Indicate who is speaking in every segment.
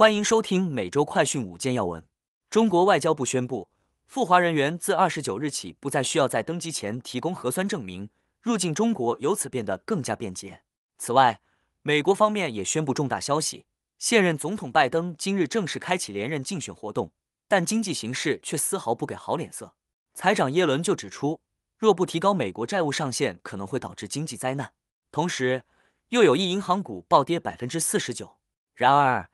Speaker 1: 欢迎收听每周快讯五件要闻。中国外交部宣布，赴华人员自二十九日起不再需要在登机前提供核酸证明，入境中国由此变得更加便捷。此外，美国方面也宣布重大消息：现任总统拜登今日正式开启连任竞选活动，但经济形势却丝毫不给好脸色。财长耶伦就指出，若不提高美国债务上限，可能会导致经济灾难。同时，又有一银行股暴跌百分之四十九。然而，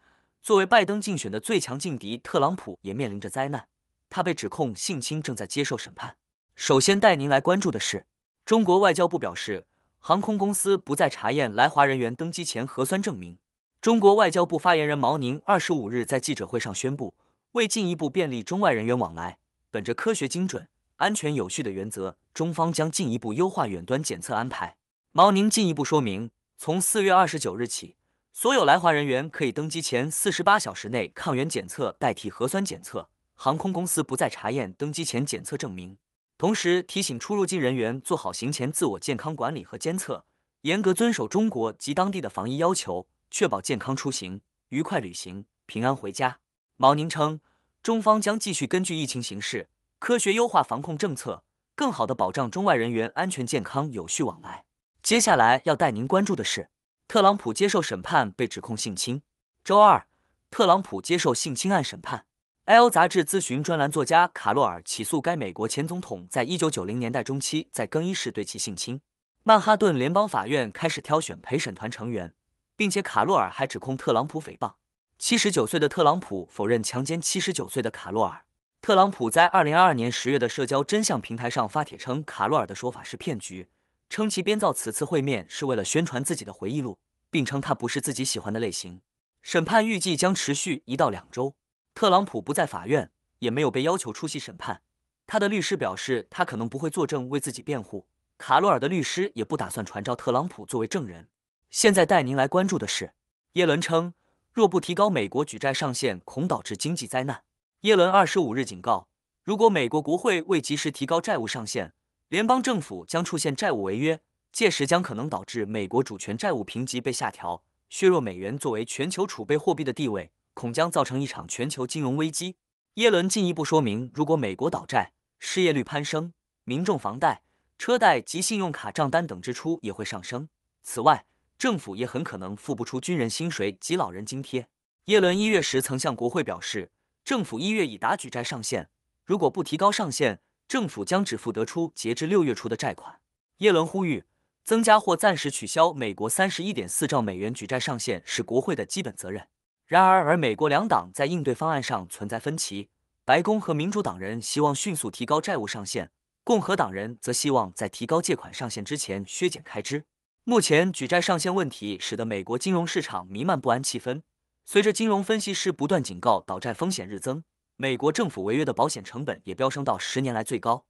Speaker 1: 作为拜登竞选的最强劲敌，特朗普也面临着灾难。他被指控性侵，正在接受审判。首先带您来关注的是，中国外交部表示，航空公司不再查验来华人员登机前核酸证明。中国外交部发言人毛宁二十五日在记者会上宣布，为进一步便利中外人员往来，本着科学精准、安全有序的原则，中方将进一步优化远端检测安排。毛宁进一步说明。从四月二十九日起，所有来华人员可以登机前四十八小时内抗原检测代替核酸检测，航空公司不再查验登机前检测证明。同时提醒出入境人员做好行前自我健康管理和监测，严格遵守中国及当地的防疫要求，确保健康出行、愉快旅行、平安回家。毛宁称，中方将继续根据疫情形势，科学优化防控政策，更好地保障中外人员安全健康有序往来。接下来要带您关注的是，特朗普接受审判被指控性侵。周二，特朗普接受性侵案审判。L 杂志咨询专栏作家卡洛尔起诉该美国前总统在一九九零年代中期在更衣室对其性侵。曼哈顿联邦法院开始挑选陪审团成员，并且卡洛尔还指控特朗普诽谤。七十九岁的特朗普否认强奸七十九岁的卡洛尔。特朗普在二零二二年十月的社交真相平台上发帖称，卡洛尔的说法是骗局。称其编造此次会面是为了宣传自己的回忆录，并称他不是自己喜欢的类型。审判预计将持续一到两周。特朗普不在法院，也没有被要求出席审判。他的律师表示，他可能不会作证为自己辩护。卡洛尔的律师也不打算传召特朗普作为证人。现在带您来关注的是，耶伦称，若不提高美国举债上限，恐导致经济灾难。耶伦二十五日警告，如果美国国会未及时提高债务上限，联邦政府将出现债务违约，届时将可能导致美国主权债务评级被下调，削弱美元作为全球储备货币的地位，恐将造成一场全球金融危机。耶伦进一步说明，如果美国倒债，失业率攀升，民众房贷、车贷及信用卡账单等支出也会上升。此外，政府也很可能付不出军人薪水及老人津贴。耶伦一月时曾向国会表示，政府一月已达举债上限，如果不提高上限。政府将只付得出截至六月初的债款。耶伦呼吁增加或暂时取消美国三十一点四兆美元举债上限是国会的基本责任。然而，而美国两党在应对方案上存在分歧。白宫和民主党人希望迅速提高债务上限，共和党人则希望在提高借款上限之前削减开支。目前举债上限问题使得美国金融市场弥漫不安气氛。随着金融分析师不断警告倒债风险日增。美国政府违约的保险成本也飙升到十年来最高。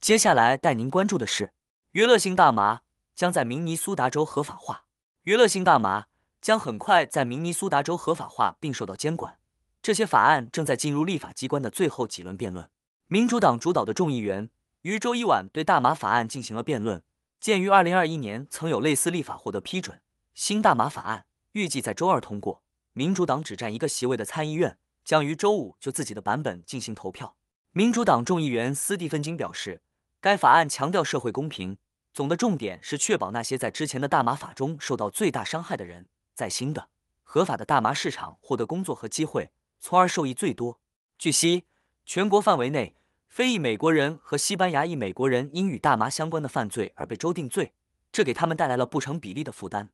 Speaker 1: 接下来带您关注的是，娱乐性大麻将在明尼苏达州合法化。娱乐性大麻将很快在明尼苏达州合法化并受到监管。这些法案正在进入立法机关的最后几轮辩论。民主党主导的众议员于周一晚对大麻法案进行了辩论。鉴于二零二一年曾有类似立法获得批准，新大麻法案预计在周二通过。民主党只占一个席位的参议院。将于周五就自己的版本进行投票。民主党众议员斯蒂芬金表示，该法案强调社会公平，总的重点是确保那些在之前的大麻法中受到最大伤害的人，在新的合法的大麻市场获得工作和机会，从而受益最多。据悉，全国范围内非裔美国人和西班牙裔美国人因与大麻相关的犯罪而被州定罪，这给他们带来了不成比例的负担。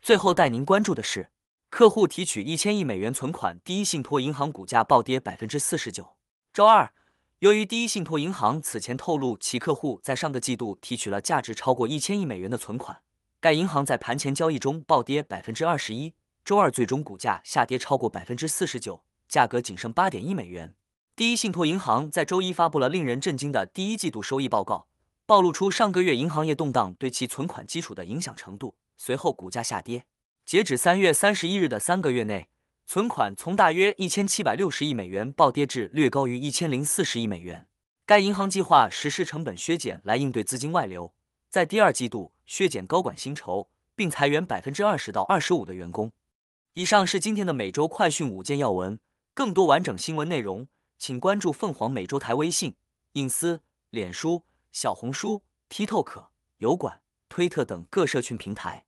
Speaker 1: 最后带您关注的是。客户提取一千亿美元存款，第一信托银行股价暴跌百分之四十九。周二，由于第一信托银行此前透露其客户在上个季度提取了价值超过一千亿美元的存款，该银行在盘前交易中暴跌百分之二十一。周二最终股价下跌超过百分之四十九，价格仅剩八点一美元。第一信托银行在周一发布了令人震惊的第一季度收益报告，暴露出上个月银行业动荡对其存款基础的影响程度。随后股价下跌。截止三月三十一日的三个月内，存款从大约一千七百六十亿美元暴跌至略高于一千零四十亿美元。该银行计划实施成本削减来应对资金外流，在第二季度削减高管薪酬，并裁员百分之二十到二十五的员工。以上是今天的每周快讯五件要闻，更多完整新闻内容，请关注凤凰美洲台微信、隐私、脸书、小红书、TikTok、油管、推特等各社群平台。